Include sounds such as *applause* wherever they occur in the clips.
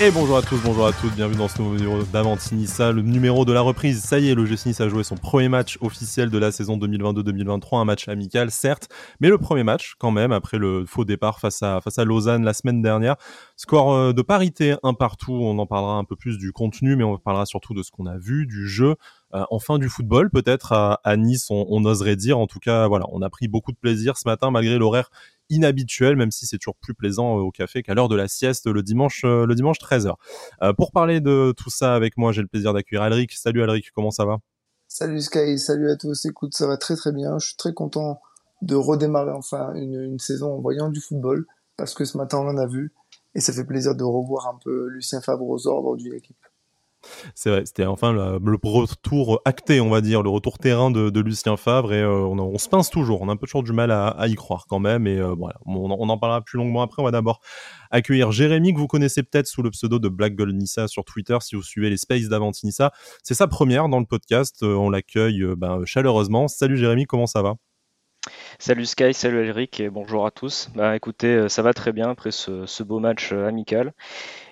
Et bonjour à tous, bonjour à toutes, bienvenue dans ce nouveau numéro d'Avantinissa, le numéro de la reprise. Ça y est, le Nice a joué son premier match officiel de la saison 2022-2023, un match amical certes, mais le premier match quand même après le faux départ face à face à Lausanne la semaine dernière. Score euh, de parité un partout, on en parlera un peu plus du contenu, mais on parlera surtout de ce qu'on a vu, du jeu, euh, enfin du football peut-être à, Nice, on, on, oserait dire. En tout cas, voilà, on a pris beaucoup de plaisir ce matin malgré l'horaire inhabituel, même si c'est toujours plus plaisant euh, au café qu'à l'heure de la sieste le dimanche, euh, le dimanche 13h. Euh, pour parler de tout ça avec moi, j'ai le plaisir d'accueillir Alric. Salut Alric, comment ça va? Salut Sky, salut à tous. Écoute, ça va très très bien. Je suis très content de redémarrer enfin une, saison en voyant du football, parce que ce matin on en a vu, et ça fait plaisir de revoir un peu Lucien Favre aux ordres d'une équipe. C'est vrai, c'était enfin le, retour acté, on va dire, le retour terrain de, Lucien Favre et euh, on, se pince toujours. On a un peu toujours du mal à, y croire quand même et euh, voilà, on, en parlera plus longuement après. On va d'abord accueillir Jérémy que vous connaissez peut-être sous le pseudo de Black Gold Nissa sur Twitter si vous suivez les Spaces d'Avantinissa. C'est sa première dans le podcast. Euh, on l'accueille ben, chaleureusement. Salut Jérémy, comment ça va? Salut Sky, salut Eric et bonjour à tous. Bah écoutez, ça va très bien après ce beau match amical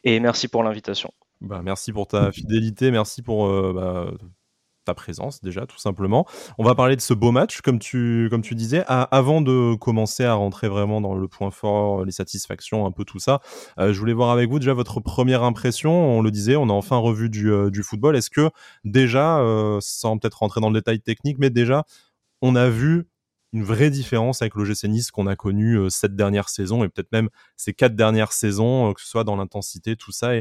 et merci pour l'invitation. Bah, merci pour ta fidélité, merci pour euh, bah, ta présence déjà, tout simplement. On va parler de ce beau match, comme tu, disais. avant de commencer à rentrer vraiment dans le point fort, les satisfactions, un peu tout ça, euh, je voulais voir avec vous déjà votre première impression. On le disait, on a enfin revu du, euh, football. Est-ce que déjà, sans peut-être rentrer dans le détail technique, mais déjà, on a vu une vraie différence avec l'OGC Nice qu'on a connu cette dernière saison et peut-être même ces quatre dernières saisons, que ce soit dans l'intensité, tout ça.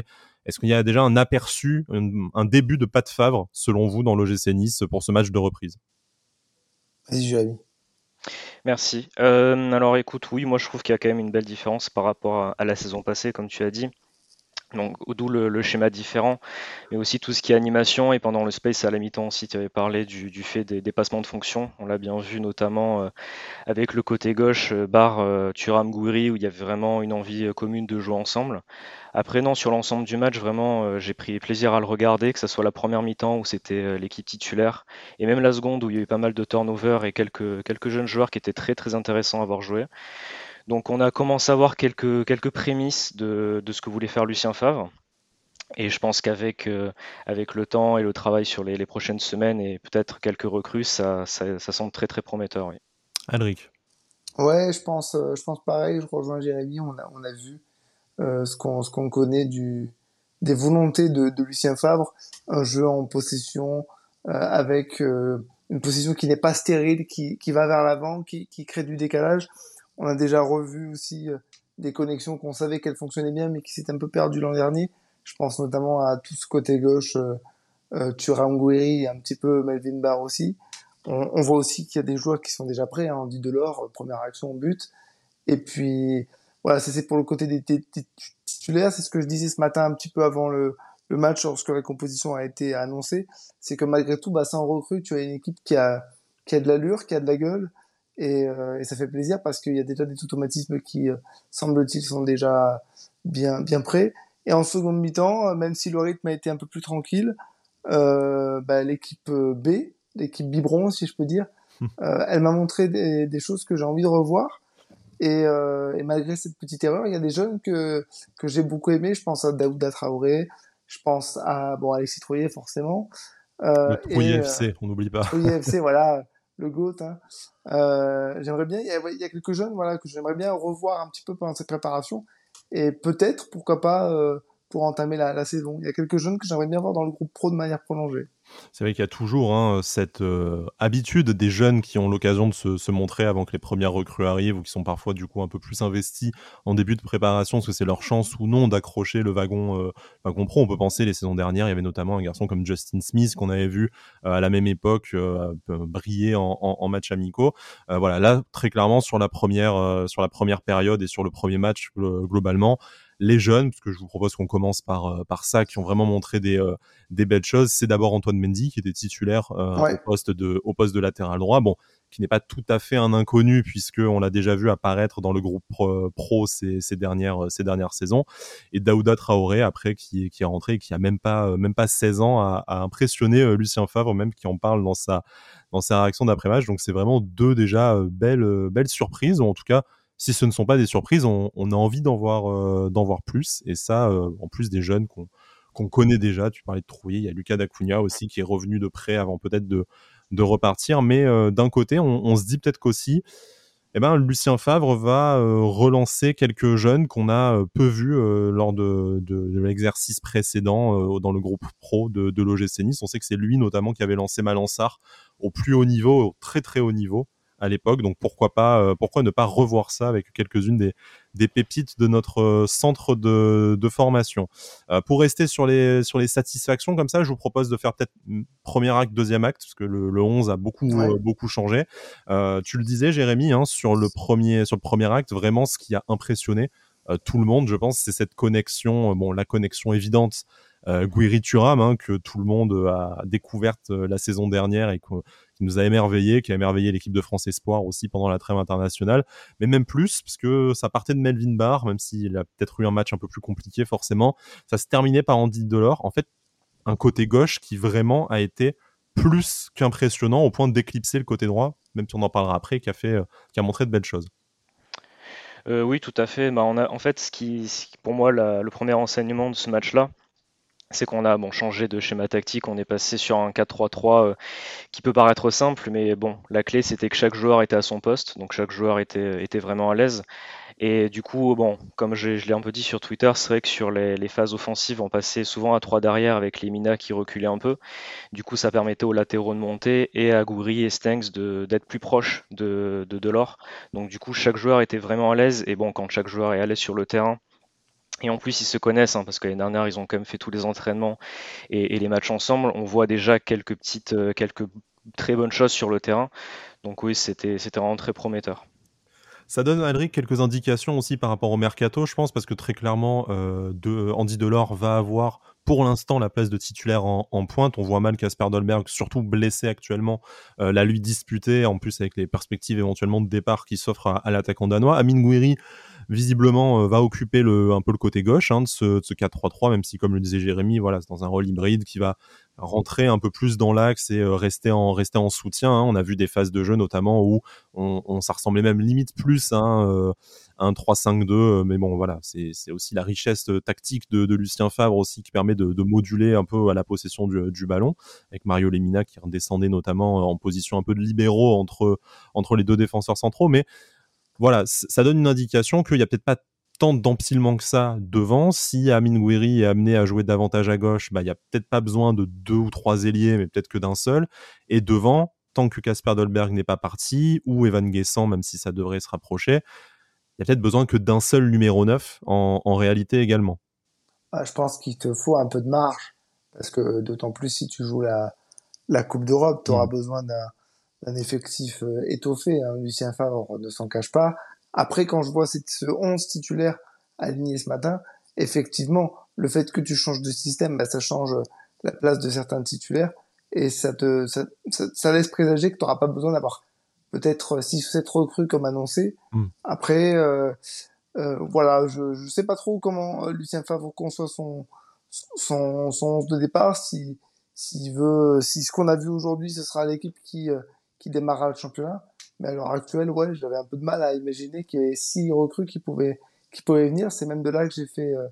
Est-ce qu'il y a déjà un aperçu, un, début de pas de Favre, selon vous, dans l'OGC Nice pour ce match de reprise? Vas-y, Merci. Euh, alors écoute, oui, moi je trouve qu'il y a quand même une belle différence par rapport à la saison passée, comme tu as dit. Donc, d'où le, schéma différent, mais aussi tout ce qui est animation. Et pendant le space à la mi-temps aussi, tu avais parlé du, fait des dépassements de fonction. On l'a bien vu notamment euh, avec le côté gauche, euh, bar euh, Turam Gouiri, où il y avait vraiment une envie commune de jouer ensemble. Après, non, sur l'ensemble du match, vraiment, j'ai pris plaisir à le regarder, que ce soit la première mi-temps où c'était l'équipe titulaire, et même la seconde où il y a eu pas mal de turnover et quelques, quelques jeunes joueurs qui étaient très très intéressants à avoir joué. Donc on a commencé à voir quelques, quelques prémices de, ce que voulait faire Lucien Favre. Et je pense qu'avec euh, avec le temps et le travail sur les, prochaines semaines et peut-être quelques recrues, ça, ça, semble très très prometteur. Oui. Alric. Ouais, je pense, euh, je pense pareil, je rejoins Jérémy, on a, on a vu euh, ce qu'on qu'on connaît du, des volontés de, de, Lucien Favre, un jeu en possession avec une possession qui n'est pas stérile, qui, qui va vers l'avant, qui, qui crée du décalage. On a déjà revu aussi euh, des connexions qu'on savait qu'elles fonctionnaient bien, mais qui s'étaient un peu perdues l'an dernier. Je pense notamment à tout ce côté gauche, euh, euh et un petit peu Melvin Barr aussi. On, voit aussi qu'il y a des joueurs qui sont déjà prêts. Hein, dit Delors, première action, but. Et puis, voilà, c'est pour le côté des, titulaires. C'est ce que je disais ce matin un petit peu avant le, match lorsque la composition a été annoncée. C'est que malgré tout, bah, sans recrue, tu as une équipe qui a, qui a de l'allure, qui a de la gueule, et, euh, et, ça fait plaisir parce qu'il y a déjà des automatismes qui, euh, semble-t-il, sont déjà bien, bien prêts. Et en seconde mi-temps, euh, même si le rythme a été un peu plus tranquille, euh, bah, l'équipe B, l'équipe biberon, si je peux dire, *laughs* euh, elle m'a montré des, des, choses que j'ai envie de revoir. Et, euh, et, malgré cette petite erreur, il y a des jeunes que, que j'ai beaucoup aimé. Je pense à Daouda Traoré, je pense à bon Alexis Troyer forcément. Euh, le FC, on n'oublie pas. Troyer FC, voilà *laughs* le GOAT. Hein. Euh, j'aimerais bien, il y, a, quelques jeunes voilà, que j'aimerais bien revoir un petit peu pendant cette préparation. Et peut-être, pourquoi pas, euh, pour entamer la, la, saison. Il y a quelques jeunes que j'aimerais bien voir dans le groupe pro de manière prolongée. C'est vrai qu'il y a toujours hein, cette euh, habitude des jeunes qui ont l'occasion de se, montrer avant que les premières recrues arrivent ou qui sont parfois du coup un peu plus investis en début de préparation parce que c'est leur chance ou non d'accrocher le wagon, euh, wagon pro. On peut penser les saisons dernières, il y avait notamment un garçon comme Justin Smith qu'on avait vu euh, à la même époque briller en, en, match amicaux. voilà, là très clairement sur la première sur la première période et sur le premier match globalement, les jeunes, parce que je vous propose qu'on commence par, euh, par ça, qui ont vraiment montré des, euh, des belles choses. C'est d'abord Antoine Mendy, qui était titulaire euh, au, poste de, au poste de latéral droit. Bon, qui n'est pas tout à fait un inconnu puisqu'on l'a déjà vu apparaître dans le groupe pro, ces, ces, dernières, ces dernières saisons. Et Daouda Traoré, après, qui, qui est rentré, qui a même pas, même pas 16 ans, a, a impressionné Lucien Favre, même qui en parle dans sa, dans sa réaction d'après-match. Donc c'est vraiment deux déjà belles, belles surprises, ou en tout cas si ce ne sont pas des surprises, on, a envie d'en voir, d'en voir plus. Et ça, en plus des jeunes qu'on connaît déjà. Tu parlais de Trouillet, il y a Lucas Dacunha aussi qui est revenu de près avant peut-être de, repartir. Mais euh, d'un côté, on, se dit peut-être qu'aussi, eh ben, Lucien Favre va euh, relancer quelques jeunes qu'on a euh, peu vus lors de, de, l'exercice précédent dans le groupe pro de, de l'OGC Nice. On sait que c'est lui notamment qui avait lancé Malansar au plus haut niveau, au très très haut niveau à l'époque. Donc pourquoi pas, pourquoi ne pas revoir ça avec quelques-unes des, des pépites de notre euh, centre de, de formation. Euh, pour rester sur les, sur les satisfactions comme ça, je vous propose de faire peut-être premier acte, deuxième acte, parce que le, le 11 a beaucoup, euh, beaucoup changé. Euh, tu le disais, Jérémy, hein, sur, le premier, sur le premier acte, vraiment ce qui a impressionné tout le monde, je pense, c'est cette connexion, bon, la connexion évidente euh, Guiri Turam, hein, que tout le monde a découverte la saison dernière et que, nous a émerveillé, qui a émerveillé l'équipe de France Espoir aussi pendant la trêve internationale, mais même plus, parce que ça partait de Melvin Barr, même s'il a peut-être eu un match un peu plus compliqué forcément, ça se terminait par Andy Delors. En fait, un côté gauche qui vraiment a été plus qu'impressionnant au point d'éclipser le côté droit, même si on en parlera après, qui a, fait, qui a montré de belles choses. Euh, oui, tout à fait. Bah, en fait, ce qui, pour moi, le premier enseignement de ce match-là, c'est qu'on a changé de schéma tactique, on est passé sur un 4-3-3 euh, qui peut paraître simple, mais bon, la clé c'était que chaque joueur était à son poste, donc chaque joueur était, vraiment à l'aise. Et du coup, bon, comme je, l'ai un peu dit sur Twitter, c'est vrai que sur les, phases offensives, on passait souvent à 3 derrière avec les Mina qui reculaient un peu. Du coup, ça permettait aux latéraux de monter et à Goury et Stengs d'être plus proches de, de Delors. Donc du coup, chaque joueur était vraiment à l'aise. Et bon, quand chaque joueur est à l'aise sur le terrain, et en plus, ils se connaissent, hein, parce que l'année dernière, ils ont quand même fait tous les entraînements et, les matchs ensemble. On voit déjà quelques petites, euh, quelques très bonnes choses sur le terrain. Donc oui, c'était vraiment très prometteur. Ça donne, Alric, quelques indications aussi par rapport au mercato, je pense, parce que très clairement, euh, de, Andy Delors va avoir pour l'instant la place de titulaire en, pointe. On voit mal Casper Dolberg, surtout blessé actuellement, euh, la lui disputer, en plus avec les perspectives éventuellement de départ qui s'offrent à, l'attaquant danois. Amin Gouiri, visiblement, euh, va occuper le, un peu le côté gauche hein, de ce, ce 4-3-3, même si, comme le disait Jérémy, voilà, c'est dans un rôle hybride qui va rentrer un peu plus dans l'axe et euh, rester en rester en soutien. Hein. On a vu des phases de jeu notamment où on, ça ressemblait même limite plus hein, euh, à un 3-5-2. Euh, mais bon, voilà, c'est aussi la richesse tactique de, Lucien Favre aussi qui permet de, moduler un peu à la possession du, du, ballon avec Mario Lemina qui redescendait notamment en position un peu de libéraux entre entre les deux défenseurs centraux. Mais voilà, ça donne une indication qu'il y a peut-être pas tant d'empilement que ça devant. Si Amin Gouiri est amené à jouer davantage à gauche, bah, il n'y a peut-être pas besoin de deux ou trois ailiers, mais peut-être que d'un seul. Et devant, tant que Casper Dolberg n'est pas parti, ou Evan Guessant, même si ça devrait se rapprocher, il y a peut-être besoin que d'un seul numéro 9 en, réalité également. Ah, je pense qu'il te faut un peu de marge, parce que d'autant plus si tu joues la, la Coupe d'Europe, tu auras mm. besoin d'un effectif euh, étoffé. Hein. Lucien Favre ne s'en cache pas. Après, quand je vois cette, ce 11 titulaire aligné ce matin, effectivement, le fait que tu changes de système, bah, ça change la place de certains titulaires et ça te ça, ça, laisse présager que tu n'auras pas besoin d'avoir peut-être 6 ou 7 recrues comme annoncé. Hmm. Après, euh, euh, voilà, je ne sais pas trop comment euh, Lucien Favre conçoit son, son, son 11 de départ. Si, s'il veut, si ce qu'on a vu aujourd'hui, ce sera l'équipe qui, euh, qui démarrera le championnat. Mais à l'heure actuelle, ouais, j'avais un peu de mal à imaginer qu'il y ait six recrues qui pouvaient, qui pouvaient venir. C'est même de là que j'ai fait euh,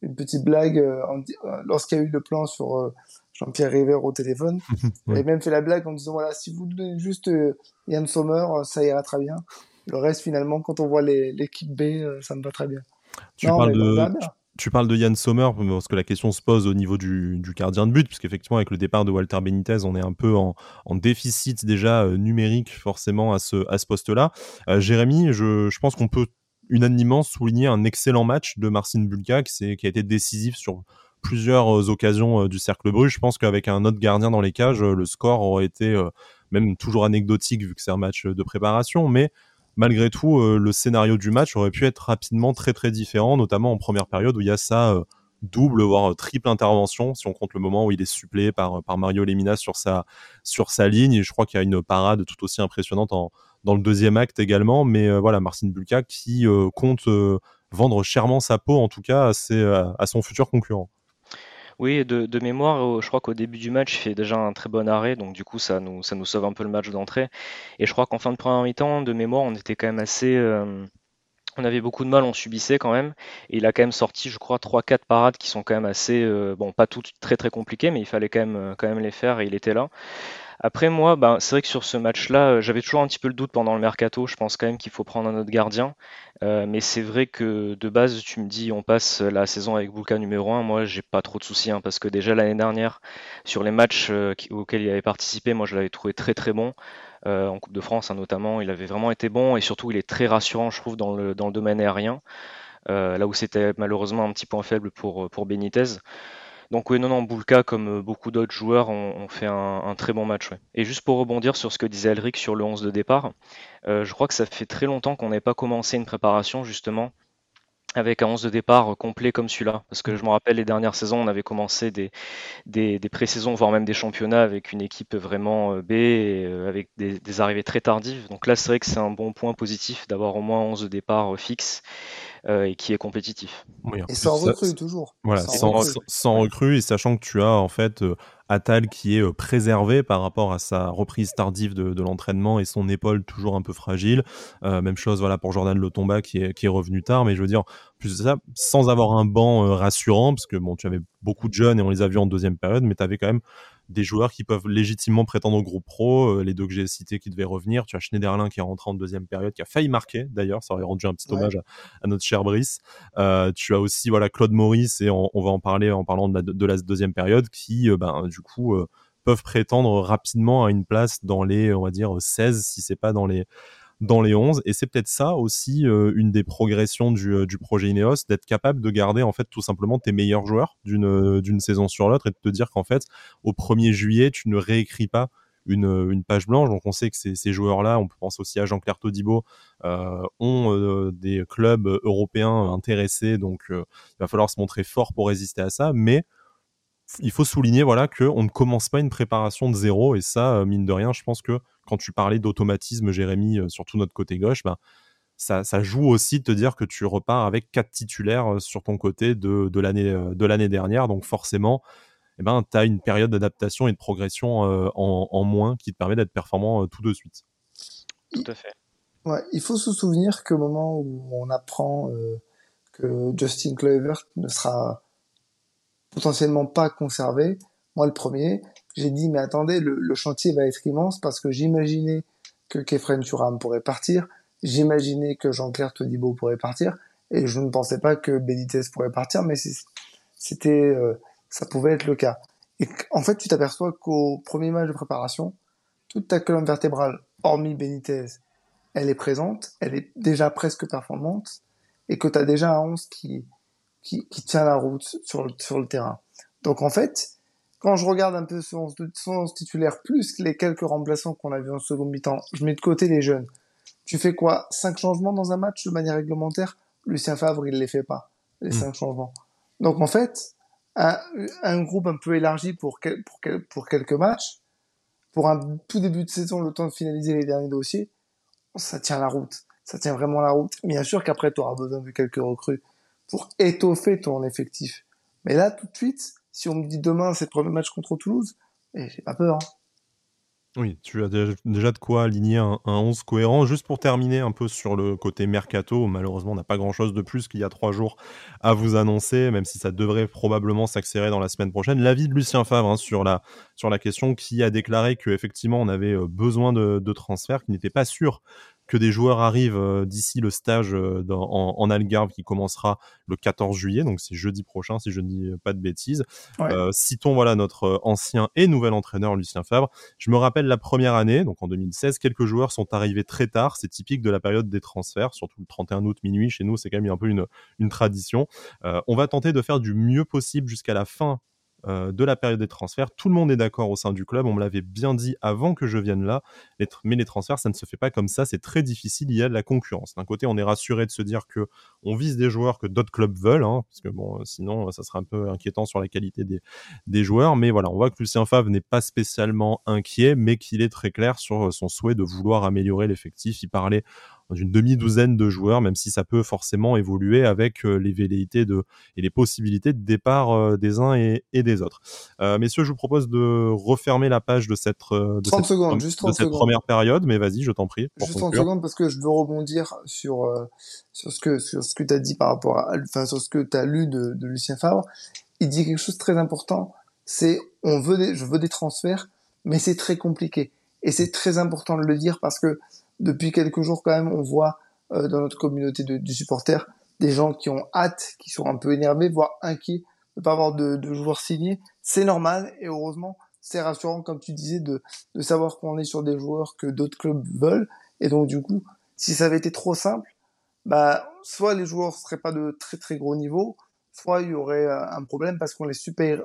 une petite blague euh, euh, lorsqu'il y a eu le plan sur Jean-Pierre River au téléphone. *laughs* J'avais même fait la blague en disant voilà, si vous donnez juste Yann Sommer, ça ira très bien. Le reste, finalement, quand on voit l'équipe B, ça me va très bien. Tu parles de, tu parles de Yann Sommer parce que la question se pose au niveau du, gardien de but, puisqu'effectivement avec le départ de Walter Benitez, on est un peu en, déficit déjà euh, numérique forcément à ce, poste-là. Euh, Jérémy, je, pense qu'on peut unanimement souligner un excellent match de Marcin Bulka qui, a été décisif sur plusieurs euh, occasions du cercle Bruges. Je pense qu'avec un autre gardien dans les cages, le score aurait été même toujours anecdotique vu que c'est un match de préparation, mais malgré tout, euh, le scénario du match aurait pu être rapidement très très différent, notamment en première période où il y a ça euh, double voire euh, triple intervention si on compte le moment où il est suppléé par Mario Lemina sur sa ligne je crois qu'il y a une parade tout aussi impressionnante dans le deuxième acte également mais voilà Marcin Bulka qui compte vendre chèrement sa peau en tout cas à son futur concurrent. Oui, de, mémoire, je crois qu'au début du match, il fait déjà un très bon arrêt, donc du coup, ça nous, ça nous sauve un peu le match d'entrée. Et je crois qu'en fin de première mi-temps, de mémoire, on était quand même assez, euh, on avait beaucoup de mal, on subissait quand même. Et il a quand même sorti, je crois, 3-4 parades qui sont quand même assez, euh, bon, pas toutes très très compliquées, mais il fallait quand même, euh, quand même les faire et il était là. Après moi, ben, c'est vrai que sur ce match-là, euh, j'avais toujours un petit peu le doute pendant le mercato. Je pense quand même qu'il faut prendre un autre gardien. mais c'est vrai que de base, tu me dis on passe la saison avec Bulka numéro 1. Moi, j'ai pas trop de soucis hein, parce que déjà l'année dernière, sur les matchs auxquels il avait participé, moi je l'avais trouvé très très bon. Euh, en Coupe de France hein, notamment. Il avait vraiment été bon et surtout il est très rassurant, je trouve, dans le, dans le domaine aérien. Euh, là où c'était malheureusement un petit point faible pour, pour Benitez. Donc oui, non, non, Boulka, comme beaucoup d'autres joueurs, ont, fait un, très bon match. Et juste pour rebondir sur ce que disait Elric sur le 11 de départ, euh, je crois que ça fait très longtemps qu'on n'ait pas commencé une préparation justement avec un 11 de départ complet comme celui-là. Parce que je me rappelle, les dernières saisons, on avait commencé des, des, pré-saisons, voire même des championnats avec une équipe vraiment euh, B, euh, avec des, arrivées très tardives. Donc là, c'est vrai que c'est un bon point positif d'avoir au moins 11 de départ fixe euh, et qui est compétitif. et sans recrue, toujours. Voilà, sans, recrue. et sachant que tu as en fait Atal qui est euh, préservé par rapport à sa reprise tardive de, l'entraînement et son épaule toujours un peu fragile. Euh, même chose voilà pour Jordan Lotomba qui est, qui est revenu tard, mais je veux dire, plus de ça, sans avoir un banc euh, rassurant, parce que bon, tu avais beaucoup de jeunes et on les a vus en deuxième période, mais tu avais quand même des joueurs qui peuvent légitimement prétendre au groupe pro. Euh, les deux que j'ai cités qui devaient revenir. Tu as Schneiderlin qui est rentré en deuxième période, qui a failli marquer d'ailleurs. Ça aurait rendu un petit hommage à, notre cher Brice. Euh, tu as aussi voilà Claude Maurice et on, va en parler en parlant de la, de la deuxième période qui, euh, ben, du coup, peuvent prétendre rapidement à une place dans les, on va dire, 16 si c'est pas dans les dans les 11. Et c'est peut-être ça aussi euh, une des progressions du, euh, du projet Ineos, d'être capable de garder en fait tout simplement tes meilleurs joueurs d'une euh, d'une saison sur l'autre et de te dire qu'en fait au 1er juillet tu ne réécris pas une, une page blanche. Donc on sait que ces, joueurs-là, on pense aussi à Jean-Claire Todibo, ont des clubs européens intéressés. Donc il va falloir se montrer fort pour résister à ça. Mais il faut souligner voilà qu'on ne commence pas une préparation de zéro et ça mine de rien je pense que quand tu parlais d'automatisme Jérémy surtout notre côté gauche bah, ça, ça, joue aussi de te dire que tu repars avec quatre titulaires sur ton côté de, de l'année de l'année dernière. Donc forcément eh ben tu as une période d'adaptation et de progression en, en, moins qui te permet d'être performant tout de suite. Tout à fait. Ouais, il faut se souvenir qu'au moment où on apprend que Justin Clover ne sera potentiellement pas conservé. Moi, le premier, j'ai dit, mais attendez, le, chantier va être immense parce que j'imaginais que Kefren Turam pourrait partir, j'imaginais que Jean-Claire Todibo pourrait partir, et je ne pensais pas que Benitez pourrait partir, mais c'était, euh, ça pouvait être le cas. Et en fait, tu t'aperçois qu'au premier match de préparation, toute ta colonne vertébrale, hormis Benitez, elle est présente, elle est déjà presque performante, et que tu as déjà un 11 qui, qui, qui tient la route sur le, sur le terrain. Donc en fait, quand je regarde un peu son, son titulaire plus les quelques remplaçants qu'on a vu en second mi-temps, je mets de côté les jeunes. Tu fais quoi? Cinq changements dans un match de manière réglementaire? Lucien Favre, il les fait pas, les hmm. cinq changements. Donc en fait, un, un, groupe un peu élargi pour, pour, pour quelques matchs, pour un tout début de saison, le temps de finaliser les derniers dossiers, ça tient la route. Ça tient vraiment la route. Bien sûr qu'après, tu auras besoin de quelques recrues pour étoffer ton effectif. Mais là, tout de suite, si on me dit demain c'est le premier match contre Toulouse, eh, j'ai pas peur. Hein. Oui, tu as déjà de quoi aligner un, 11 cohérent. Juste pour terminer un peu sur le côté mercato, malheureusement, on n'a pas grand-chose de plus qu'il y a trois jours à vous annoncer, même si ça devrait probablement s'accélérer dans la semaine prochaine. L'avis de Lucien Favre hein, sur, la, sur la question qui a déclaré qu'effectivement on avait euh, besoin de, de transferts, qu'il n'était pas sûr que des joueurs arrivent euh, d'ici le stage euh, en, Algarve qui commencera le 14 juillet, donc c'est jeudi prochain si je ne dis pas de bêtises. Euh, citons voilà notre ancien et nouvel entraîneur Lucien Favre. Je me rappelle la première année, donc en 2016, quelques joueurs sont arrivés très tard. C'est typique de la période des transferts, surtout le 31 août minuit chez nous, c'est quand même un peu une, une tradition. on va tenter de faire du mieux possible jusqu'à la fin euh, de la période des transferts. Tout le monde est d'accord au sein du club. On me l'avait bien dit avant que je vienne là. mais les transferts, ça ne se fait pas comme ça. C'est très difficile. Il y a de la concurrence. D'un côté, on est rassuré de se dire que on vise des joueurs que d'autres clubs veulent, hein, parce que bon, euh, sinon, ça serait un peu inquiétant sur la qualité des, des joueurs. Mais voilà, on voit que Lucien Favre n'est pas spécialement inquiet, mais qu'il est très clair sur son souhait de vouloir améliorer l'effectif. Il parlait une demi-douzaine de joueurs, même si ça peut forcément évoluer avec les velléités de, et les possibilités de départ des uns et, des autres. messieurs, je vous propose de refermer la page de cette, de cette, secondes, juste de cette première période, mais vas-y, je t'en prie. Juste 30 secondes parce que je veux rebondir sur, sur ce que, sur ce que tu as dit par rapport à, enfin, sur ce que tu as lu de, de Lucien Favre. Il dit quelque chose de très important, c'est on veut des, je veux des transferts, mais c'est très compliqué. Et c'est très important de le dire parce que depuis quelques jours quand même, on voit euh, dans notre communauté de, de, supporters des gens qui ont hâte, qui sont un peu énervés, voire inquiets de pas avoir de, de joueurs signés. C'est normal et heureusement, c'est rassurant comme tu disais de, de savoir qu'on est sur des joueurs que d'autres clubs veulent. Et donc du coup, si ça avait été trop simple, bah soit les joueurs seraient pas de très très gros niveau, soit il y aurait euh, un problème parce qu'on les,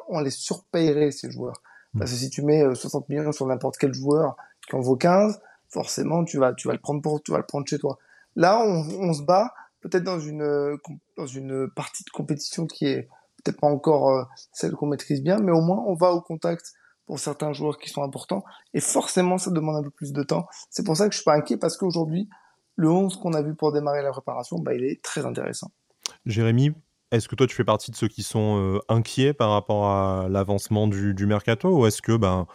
on les surpayerait ces joueurs. Parce que si tu mets 60 euh, millions sur n'importe quel joueur qui en vaut 15, forcément tu vas tu vas le prendre pour tu vas le prendre chez toi. Là, on, se bat peut-être dans une euh, dans une partie de compétition qui est peut-être pas encore euh, celle qu'on maîtrise bien, mais au moins on va au contact pour certains joueurs qui sont importants et forcément ça demande un peu plus de temps. C'est pour ça que je suis pas inquiet parce qu'aujourd'hui le 11 qu'on a vu pour démarrer la préparation, bah, il est très intéressant. Jérémy, est-ce que toi tu fais partie de ceux qui sont inquiets par rapport à l'avancement du, du mercato ou est-ce que ben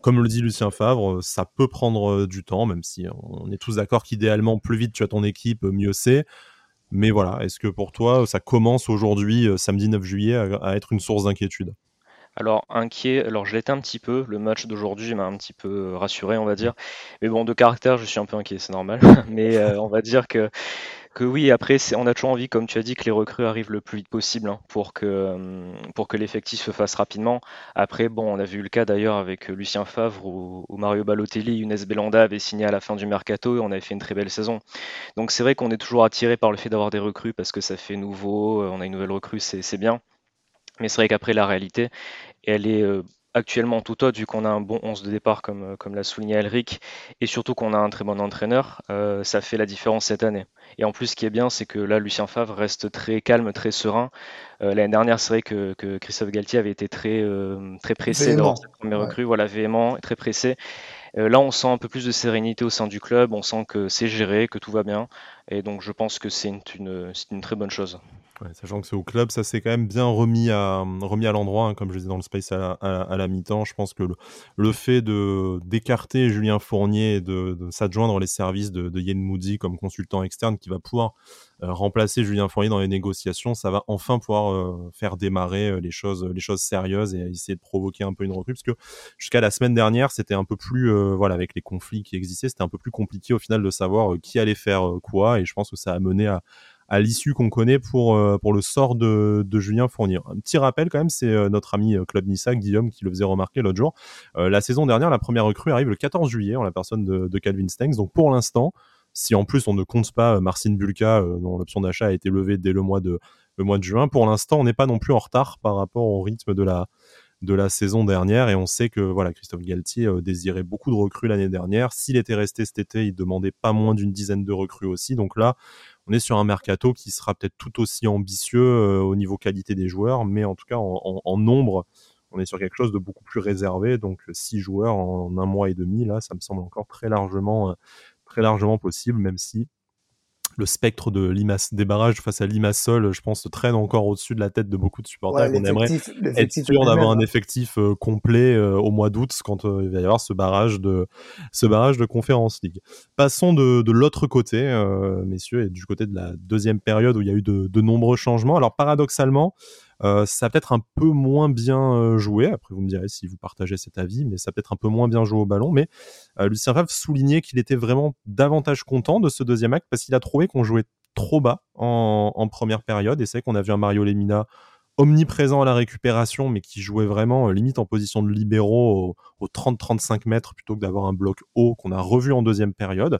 comme le dit Lucien Favre, euh, ça peut prendre euh, du temps, même si on est tous d'accord qu'idéalement, plus vite tu as ton équipe, mieux c'est. Mais voilà, est-ce que pour toi, ça commence aujourd'hui, euh, samedi 9 juillet, à, être une source d'inquiétude? Alors inquiet, alors je l'étais un petit peu, le match d'aujourd'hui m'a un petit peu rassuré on va dire, mais bon de caractère je suis un peu inquiet, c'est normal, *laughs* mais on va dire que que oui, après, on a toujours envie, comme tu as dit, que les recrues arrivent le plus vite possible hein, pour que, euh, pour que l'effectif se fasse rapidement. Après, bon, on a vu le cas d'ailleurs avec Lucien Favre ou, Mario Balotelli, Younes Belanda avait signé à la fin du mercato et on avait fait une très belle saison. Donc c'est vrai qu'on est toujours attiré par le fait d'avoir des recrues parce que ça fait nouveau, euh, on a une nouvelle recrue, c'est bien. Mais c'est vrai qu'après, la réalité, elle est euh, actuellement tout autre, vu qu'on a un bon 11 de départ, comme, comme l'a souligné Elric, et surtout qu'on a un très bon entraîneur, ça fait la différence cette année. Et en plus, ce qui est bien, c'est que là, Lucien Favre reste très calme, très serein. Euh, l'année dernière, c'est vrai que, Christophe Galtier avait été très, euh, très pressé dans sa première recrue, voilà, véhément, très pressé. Euh, là, on sent un peu plus de sérénité au sein du club, on sent que c'est géré, que tout va bien. Et donc, je pense que c'est une, une très bonne chose sachant que c'est au club, ça s'est quand même bien remis à, remis à l'endroit, hein, comme je disais dans le space à la, mi-temps. Je pense que le, fait de d'écarter Julien Fournier et de, s'adjoindre les services de, Yen Moody comme consultant externe qui va pouvoir euh, remplacer Julien Fournier dans les négociations, ça va enfin pouvoir euh, faire démarrer euh, les choses, les choses sérieuses et essayer de provoquer un peu une recrue, parce que jusqu'à la semaine dernière, c'était un peu plus, voilà, avec les conflits qui existaient, c'était un peu plus compliqué au final de savoir qui allait faire quoi, et je pense que ça a mené à à l'issue qu'on connaît pour, euh, pour le sort de, de Julien Fournier. Un petit rappel quand même, c'est euh, notre ami euh, Club Nissa, Guillaume, qui le faisait remarquer l'autre jour. la saison dernière, la première recrue arrive le 14 juillet en la personne de, de Calvin Stengs. Donc pour l'instant, si en plus on ne compte pas Marcin Bulka, dont l'option d'achat a été levée dès le mois de, le mois de juin, pour l'instant on n'est pas non plus en retard par rapport au rythme de la, de la saison dernière et on sait que voilà Christophe Galtier désirait beaucoup de recrues l'année dernière. S'il était resté cet été, il demandait pas moins d'une dizaine de recrues aussi. Donc là, on est sur un mercato qui sera peut-être tout aussi ambitieux euh, au niveau qualité des joueurs, mais en tout cas en, nombre, on est sur quelque chose de beaucoup plus réservé. Donc six joueurs en un mois et demi, là, ça me semble encore très largement, euh, très largement possible, même si le spectre de des barrages face à Limassol, je pense, traîne encore au-dessus de la tête de beaucoup de supporters. on aimerait être sûr d'avoir un effectif euh, complet euh, au mois d'août quand euh, il va y avoir ce barrage de ce barrage de Conférence League. Passons de, de l'autre côté, messieurs, et du côté de la deuxième période où il y a eu de, de nombreux changements. Alors paradoxalement, euh, ça peut-être un peu moins bien euh, joué. Après, vous me direz si vous partagez cet avis, mais ça peut-être un peu moins bien joué au ballon. Mais euh, Lucien Favre soulignait qu'il était vraiment davantage content de ce deuxième acte parce qu'il a trouvé qu'on jouait trop bas en, première période. Et c'est qu'on a vu un Mario Lemina omniprésent à la récupération, mais qui jouait vraiment limite en position de libéraux aux, 30-35 mètres plutôt que d'avoir un bloc haut qu'on a revu en deuxième période.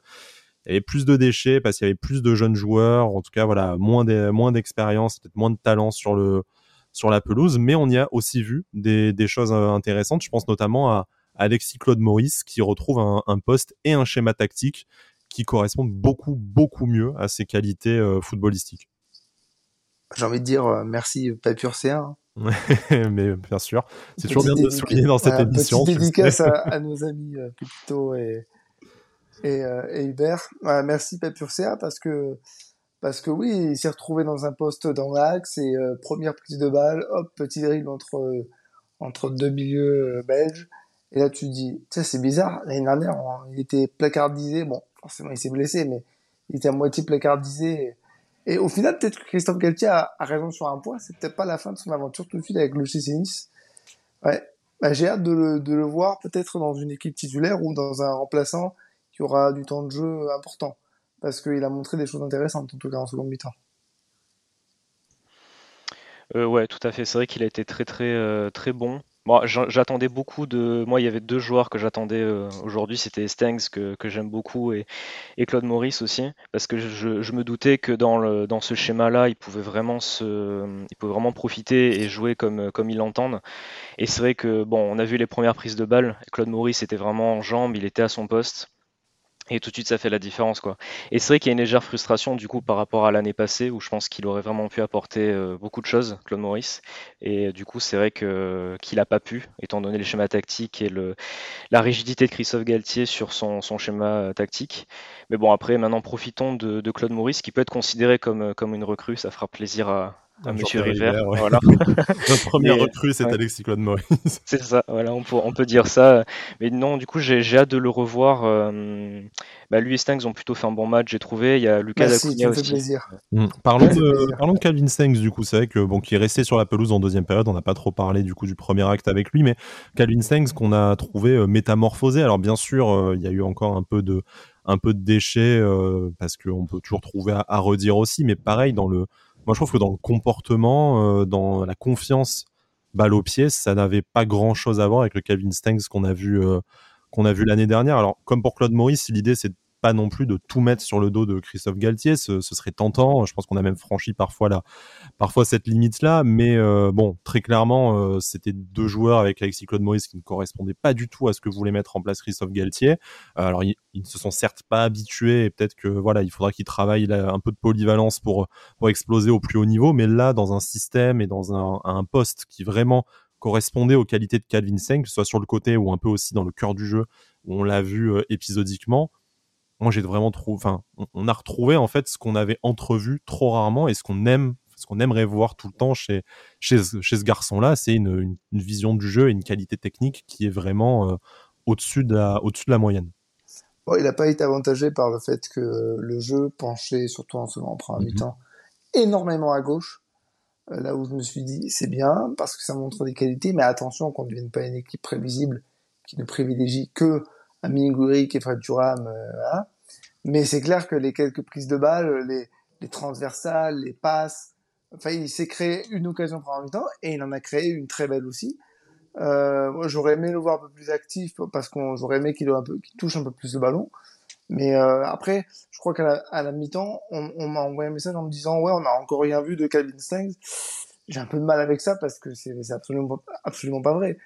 Il y avait plus de déchets parce qu'il y avait plus de jeunes joueurs, en tout cas voilà, moins d'expérience, peut-être moins de talent sur le, sur la pelouse, mais on y a aussi vu des, choses euh, intéressantes. Je pense notamment à Alexis Claude Maurice qui retrouve un, poste et un schéma tactique qui correspondent beaucoup, beaucoup mieux à ses qualités euh, footballistiques. J'ai envie de dire euh, merci Papur C1. *laughs* mais bien sûr, c'est toujours bien de souligner dans cette édition. Petite dédicace *laughs* à, nos amis Pépito et, et, et Hubert. merci Pepurcea parce que parce que oui, il s'est retrouvé dans un poste dans l'axe et première prise de balle, hop, petit dribble entre entre deux milieux belges. Et là, tu dis, tu sais, c'est bizarre. L'année dernière, il était placardisé. Bon, forcément, il s'est blessé, mais il était à moitié placardisé. Et, au final, peut-être que Christophe Galtier a, raison sur un point. C'est peut-être pas la fin de son aventure tout de suite avec le CC. Ouais. Bah, j'ai hâte de le, de le voir peut-être dans une équipe titulaire ou dans un remplaçant qui aura du temps de jeu important. Parce qu'il a montré des choses intéressantes, en tout cas en seconde mi-temps. Euh, ouais, tout à fait. C'est vrai qu'il a été très très euh, très bon j'attendais beaucoup de. Moi, il y avait deux joueurs que j'attendais euh, aujourd'hui. C'était Stengs, que, j'aime beaucoup, et, Claude Maurice aussi. Parce que je, me doutais que dans, ce schéma-là, ils pouvaient vraiment se, vraiment profiter et jouer comme, comme ils l'entendent. Et c'est vrai que, bon, on a vu les premières prises de balles. Claude Maurice était vraiment en jambes, il était à son poste. Et tout de suite, ça fait la différence, quoi. Et c'est vrai qu'il y a une légère frustration, du coup, par rapport à l'année passée, où je pense qu'il aurait vraiment pu apporter euh, beaucoup de choses, Claude Maurice. Et du coup, c'est vrai que qu'il n'a pas pu, étant donné le schéma tactique et le, la rigidité de Christophe Galtier sur son, son schéma euh, tactique. Mais bon, après, maintenant, profitons de, de, Claude Maurice, qui peut être considéré comme, comme une recrue. Ça fera plaisir à, Monsieur River. Voilà. *laughs* *laughs* Notre première recrue, c'est Alexis Claude Maurice. *laughs* c'est ça, voilà, on peut, on peut dire ça. Mais non, du coup, j'ai hâte de le revoir. Euh, bah, lui et Stanks ont plutôt fait un bon match, j'ai trouvé. Il y a Lucas Acuna aussi. Plaisir. Mm. Parlons, de, parlons de Calvin Stanks, du coup. C'est vrai que bon, qui est resté sur la pelouse en deuxième période. On n'a pas trop parlé du coup du premier acte avec lui, mais Calvin Stanks qu'on a trouvé euh, métamorphosé. Alors bien sûr, euh, il y a eu encore un peu de un peu de déchets parce qu'on peut toujours trouver à redire aussi, mais pareil dans le moi, je trouve que dans le comportement, euh, dans la confiance balle au pied, ça n'avait pas grand chose à voir avec le Calvin Stanks qu'on a vu euh, qu'on a vu l'année dernière. Alors, comme pour Claude Maurice, l'idée c'est pas non plus de tout mettre sur le dos de Christophe Galtier, ce, serait tentant. Je pense qu'on a même franchi parfois parfois cette limite-là, mais euh, bon, très clairement, euh, c'était deux joueurs avec Alexis Claude Maurice qui ne correspondaient pas du tout à ce que voulait mettre en place Christophe Galtier. Euh, alors, ils, ne se sont certes pas habitués, et peut-être que voilà, il faudra qu'ils travaillent un peu de polyvalence pour pour exploser au plus haut niveau, mais là, dans un système et dans un, un poste qui vraiment correspondait aux qualités de Calvin Seng, que ce soit sur le côté ou un peu aussi dans le cœur du jeu, où on l'a vu épisodiquement moi j'ai vraiment trouvé, enfin, on, a retrouvé en fait ce qu'on avait entrevu trop rarement et ce qu'on aime, ce qu'on aimerait voir tout le temps chez chez, chez ce garçon-là, c'est une, une, vision du jeu et une qualité technique qui est vraiment euh, au-dessus de la au-dessus de la moyenne. Bon, il n'a pas été avantagé par le fait que le jeu penchait, surtout en second premier mm temps, énormément à gauche. Euh, là où je me suis dit, c'est bien parce que ça montre des qualités, mais attention qu'on ne devienne pas une équipe prévisible qui ne privilégie que Amin Gourik et Fred Thuram, euh, Mais c'est clair que les quelques prises de balles, les, les transversales, les passes, enfin, il s'est créé une occasion un mi-temps et il en a créé une très belle aussi. Euh, j'aurais aimé le voir un peu plus actif parce qu'on j'aurais aimé qu'il touche un peu plus le ballon. Mais euh, après, je crois qu'à la, mi-temps, on, m'a envoyé un message en me disant ouais, on n'a encore rien vu de Calvin Stengs. J'ai un peu de mal avec ça parce que c'est absolument absolument pas vrai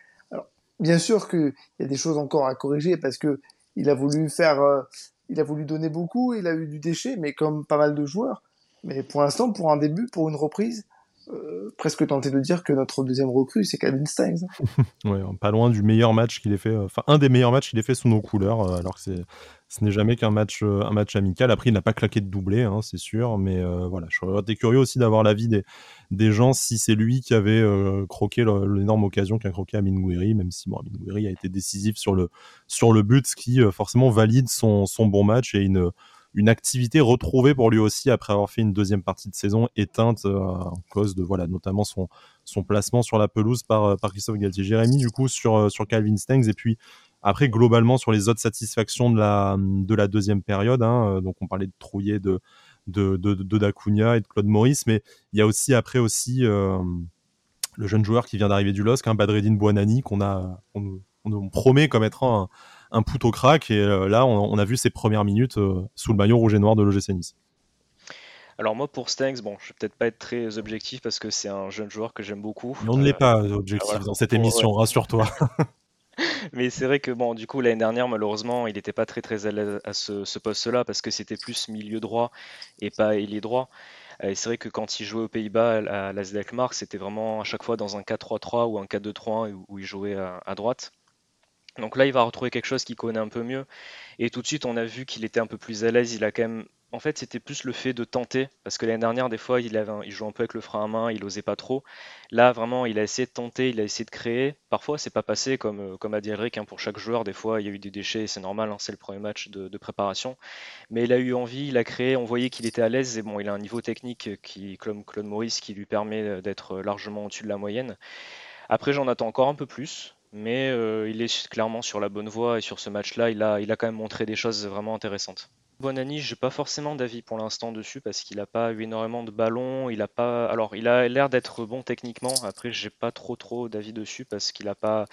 bien sûr qu'il y a des choses encore à corriger parce que il a voulu faire, euh, il a voulu donner beaucoup, il a eu du déchet, mais comme pas mal de joueurs. Mais pour l'instant, pour un début, pour une reprise, euh, presque tenté de dire que notre deuxième recrue, c'est Calvin Steins. *laughs* ouais, pas loin du meilleur match qu'il ait fait, enfin un des meilleurs matchs qu'il ait fait sous nos couleurs, euh, alors que ce n'est jamais qu'un match, un match amical. Après, il n'a pas claqué de doublé, hein, c'est sûr, mais voilà, je serais curieux aussi d'avoir l'avis des, des gens si c'est lui qui avait croqué l'énorme occasion qu'a croqué Amin Gouiri, même si bon, Amin Gouiri a été décisif sur le, sur le but, ce qui forcément valide son, son bon match et une une activité retrouvée pour lui aussi après avoir fait une deuxième partie de saison éteinte euh, en cause de voilà notamment son son placement sur la pelouse par euh, par Christophe Galtier. Jérémy du coup sur euh, sur Calvin Stengs et puis après globalement sur les autres satisfactions de la de la deuxième période hein, donc on parlait de Trouillet de de, de, et de Claude Maurice mais il y a aussi après aussi le jeune joueur qui vient d'arriver du LOSC, hein, Badreddine Buonani, qu'on a, on, promet comme un, un poutre au crack. Et euh, là, on, a vu ses premières minutes euh, sous le maillot rouge et noir de l'OGC Nice. Alors moi pour Stanks, bon, je vais peut-être pas être très objectif parce que c'est un jeune joueur que j'aime beaucoup. on ne l'est euh, pas objectif dans cette émission, rassure-toi. *laughs* *laughs* Mais c'est vrai que bon, du coup l'année dernière malheureusement, il n'était pas très très à l'aise à ce, poste-là parce que c'était plus milieu droit et pas ailier droit. Et c'est vrai que quand il jouait aux Pays-Bas à la Mark, c'était vraiment à chaque fois dans un 4-3-3 ou un 4-2-3 où il jouait à droite. Donc là, il va retrouver quelque chose qu'il connaît un peu mieux. Et tout de suite, on a vu qu'il était un peu plus à l'aise. Il a quand même. En fait, c'était plus le fait de tenter. Parce que l'année dernière, des fois, il, avait jouait un peu avec le frein à main, il osait pas trop. Là, vraiment, il a essayé de tenter, il a essayé de créer. Parfois, c'est pas passé, comme, euh, a dit Eric, hein, pour chaque joueur. Des fois, il y a eu des déchets, c'est normal, hein, c'est le premier match de, préparation. Mais il a eu envie, il a créé, on voyait qu'il était à l'aise. Et bon, il a un niveau technique qui, comme Claude Maurice qui lui permet d'être largement au-dessus de la moyenne. Après, j'en attends encore un peu plus mais euh, il est clairement sur la bonne voie et sur ce match-là, il a, il a quand même montré des choses vraiment intéressantes. Bonani, j'ai pas forcément d'avis pour l'instant dessus parce qu'il n'a pas eu énormément de ballons. Il a pas, alors il a l'air d'être bon techniquement. Après, j'ai pas trop trop d'avis dessus parce qu'il a pas,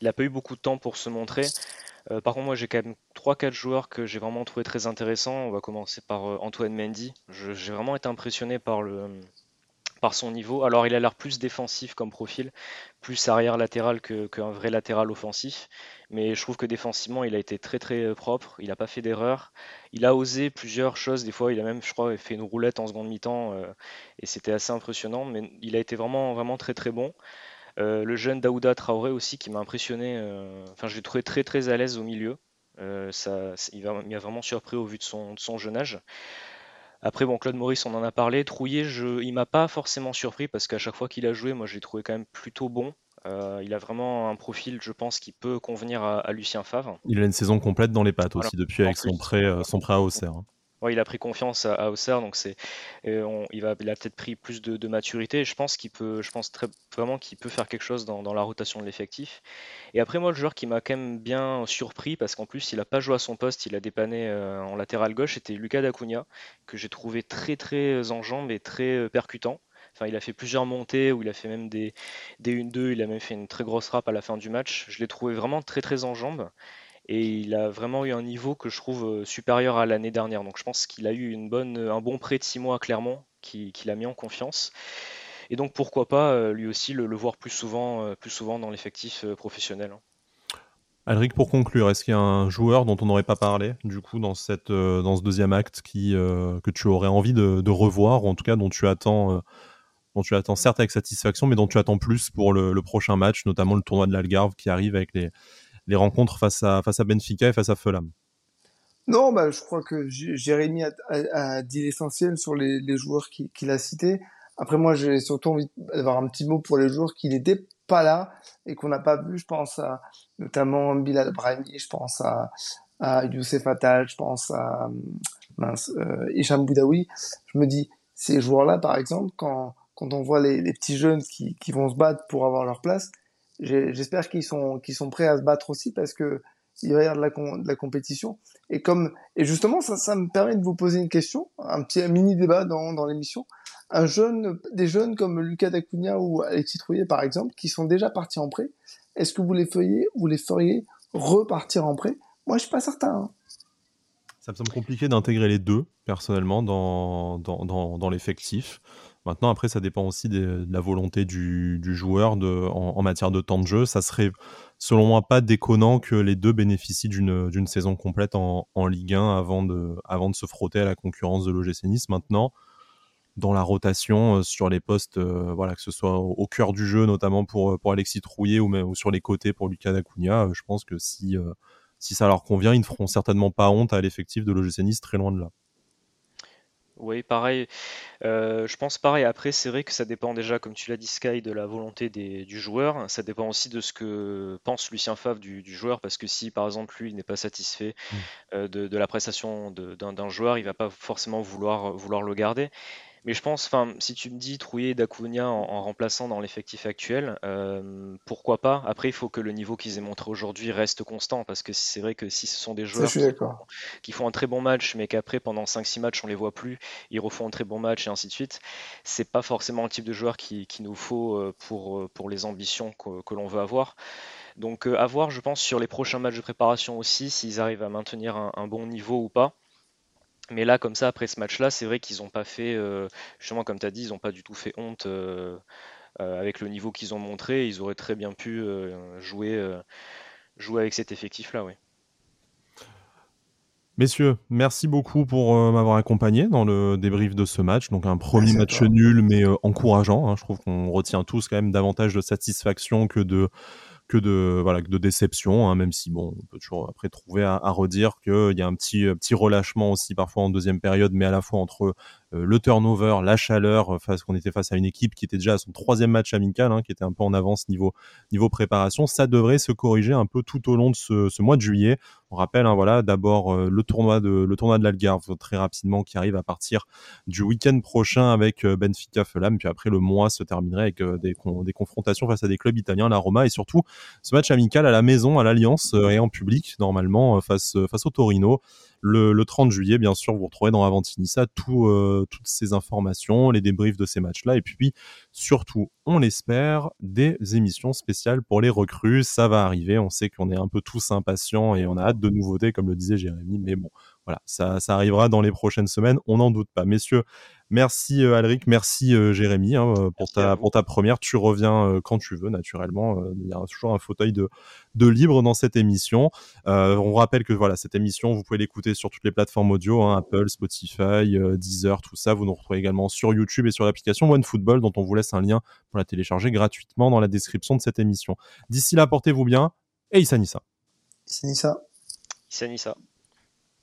il a pas eu beaucoup de temps pour se montrer. Euh, par contre, moi, j'ai quand même 3-4 joueurs que j'ai vraiment trouvé très intéressants. On va commencer par euh, Antoine Mendy. J'ai vraiment été impressionné par le, par son niveau. Alors il a l'air plus défensif comme profil, plus arrière latéral qu'un vrai latéral offensif. Mais je trouve que défensivement, il a été très très euh, propre. Il n'a pas fait d'erreur. Il a osé plusieurs choses. Des fois, il a même, je crois, fait une roulette en seconde mi-temps euh, et c'était assez impressionnant. Mais il a été vraiment vraiment très très bon. Euh, le jeune Daouda Traoré aussi qui m'a impressionné. enfin, je l'ai trouvé très très à l'aise au milieu. ça, il m'a vraiment surpris au vu de son, de son jeune âge. Après, bon, Claude Maurice, on en a parlé. Trouillet, je, il m'a pas forcément surpris parce qu'à chaque fois qu'il a joué, moi, j'ai trouvé quand même plutôt bon. Euh, il a vraiment un profil, je pense, qui peut convenir à, Lucien Favre. Il a une saison complète dans les pattes aussi depuis avec son prêt, euh, son prêt à Auxerre. Il a pris confiance à, Auxerre, donc c'est, il, il a peut-être pris plus de, maturité. je pense qu'il peut, je pense vraiment qu'il peut faire quelque chose dans, la rotation de l'effectif. Et après, moi, le joueur qui m'a quand même bien surpris, parce qu'en plus, il n'a pas joué à son poste, il a dépanné euh, en latéral gauche, c'était Lucas Dacunia, que j'ai trouvé très très en jambes et très euh, percutant. Enfin, il a fait plusieurs montées où il a fait même des, des 1-2, il a même fait une très grosse frappe à la fin du match. Je l'ai trouvé vraiment très très en jambes et il a vraiment eu un niveau que je trouve euh, supérieur à l'année dernière. Donc je pense qu'il a eu bonne, un bon prêt de 6 mois clairement, qui, l'a mis en confiance. Et donc pourquoi pas euh, lui aussi le, voir plus souvent, euh, plus souvent dans l'effectif professionnel. Hein. Alric, pour conclure, est-ce qu'il y a un joueur dont on n'aurait pas parlé, du coup, dans, ce deuxième acte que tu aurais envie de, revoir, ou en tout cas dont tu attends, dont tu attends certes avec satisfaction, mais dont tu attends plus pour le prochain match, notamment le tournoi de l'Algarve qui arrive avec les, les rencontres face à, face à Benfica et face à Fulham Non, bah, je crois que Jérémy a, dit l'essentiel sur les, joueurs qu'il a cités. Après, moi, j'ai surtout envie d'avoir un petit mot pour les joueurs qui n'étaient pas là et qu'on n'a pas vu. Je pense à notamment Bilal Brahimi, je pense à, à Youssef Attal, je pense à mince, euh, Boudaoui. Je me dis, ces joueurs-là, par exemple, quand, on voit les, petits jeunes qui vont se battre pour avoir leur place, J'espère qu'ils sont, prêts à se battre aussi parce que il va y avoir de la, compétition. Et comme, et justement, ça, me permet de vous poser une question, un petit mini débat dans, l'émission. Un jeune, des jeunes comme Lucas Dacunia ou Alexis Trouillet, par exemple, qui sont déjà partis en prêt, est-ce que vous les feriez, vous les feriez repartir en prêt? Moi, je suis pas certain. Hein. Ça me semble compliqué d'intégrer les deux, personnellement, dans l'effectif. Maintenant, après, ça dépend aussi de la volonté du, joueur en, matière de temps de jeu. Ça serait, selon moi, pas déconnant que les deux bénéficient d'une saison complète en, Ligue 1 avant de, se frotter à la concurrence de l'OGC Nice. Maintenant, dans la rotation, euh, sur les postes, euh, que ce soit au, cœur du jeu, notamment pour, pour Alexis Trouillet ou, même, sur les côtés pour Lucas Dacunia, euh, je pense que si, si ça leur convient, ils ne feront certainement pas honte à l'effectif de l'OGC Nice, très loin de là. Oui, pareil. Euh, je pense pareil. Après, c'est vrai que ça dépend déjà, comme tu l'as dit, Sky, de la volonté du joueur. Ça dépend aussi de ce que pense Lucien Favre du, joueur, parce que si, par exemple, lui, n'est pas satisfait mmh. euh, de, la prestation d'un joueur, il va pas forcément vouloir, vouloir le garder. Mais je pense, enfin, si tu me dis Trouillet et en, en, remplaçant dans l'effectif actuel, euh, pourquoi pas? Après, il faut que le niveau qu'ils aient montré aujourd'hui reste constant, parce que c'est vrai que si ce sont des joueurs qui, font un très bon match, mais qu'après, pendant 5-6 matchs, on les voit plus, ils refont un très bon match et ainsi de suite, c'est pas forcément le type de joueur qu'il qui nous faut euh, pour, euh, pour les ambitions que, l'on veut avoir. Donc, à voir, je pense, sur les prochains matchs de préparation aussi, s'ils arrivent à maintenir un bon niveau ou pas. Mais là, comme ça, après ce match-là, c'est vrai qu'ils n'ont pas fait, euh, justement, comme tu as dit, ils n'ont pas du tout fait honte euh, euh, avec le niveau qu'ils ont montré. Ils auraient très bien pu jouer, jouer avec cet effectif-là, oui. Messieurs, merci beaucoup pour m'avoir accompagné dans le débrief de ce match. Donc un premier match nul, mais encourageant. Hein. Je trouve qu'on retient tous quand même davantage de satisfaction que de que de voilà de déception, hein, même si bon, on peut toujours après trouver à, redire qu'il y a un petit petit relâchement aussi parfois en deuxième période, mais à la fois entre euh, le turnover, la chaleur, euh, face qu'on était face à une équipe qui était déjà à son troisième match amical, hein, qui était un peu en avance niveau niveau préparation, ça devrait se corriger un peu tout au long de ce, ce mois de juillet. On rappelle, hein, voilà, d'abord euh, le tournoi de le tournoi de l'Algarve très rapidement qui arrive à partir du week-end prochain avec Benfica Fulham, puis après le mois se terminerait avec des, des confrontations face à des clubs italiens, la Roma et surtout ce match amical à la maison, à l'Alliance et en public normalement face face au Torino le, 30 juillet, bien sûr, vous retrouvez dans Avantinissa tout, euh, toutes ces informations, les débriefs de ces matchs-là, et puis surtout, on l'espère, des émissions spéciales pour les recrues. Ça va arriver, on sait qu'on est un peu tous impatients et on a hâte de nouveautés, comme le disait Jérémy, mais bon, voilà, ça, ça arrivera dans les prochaines semaines, on n'en doute pas. Messieurs, merci euh, Alric, merci euh, Jérémy hein, euh, pour, ta, pour ta première. Tu reviens quand tu veux, naturellement. Il y a toujours un fauteuil de, de libre dans cette émission. on rappelle que voilà, cette émission, vous pouvez l'écouter sur toutes les plateformes audio, hein, Apple, Spotify, Deezer, tout ça. Vous nous retrouvez également sur YouTube et sur l'application OneFootball, dont on vous laisse un lien pour la télécharger gratuitement dans la description de cette émission. D'ici là, portez-vous bien et Issa Nissa. Issa Nissa. Issa Nissa.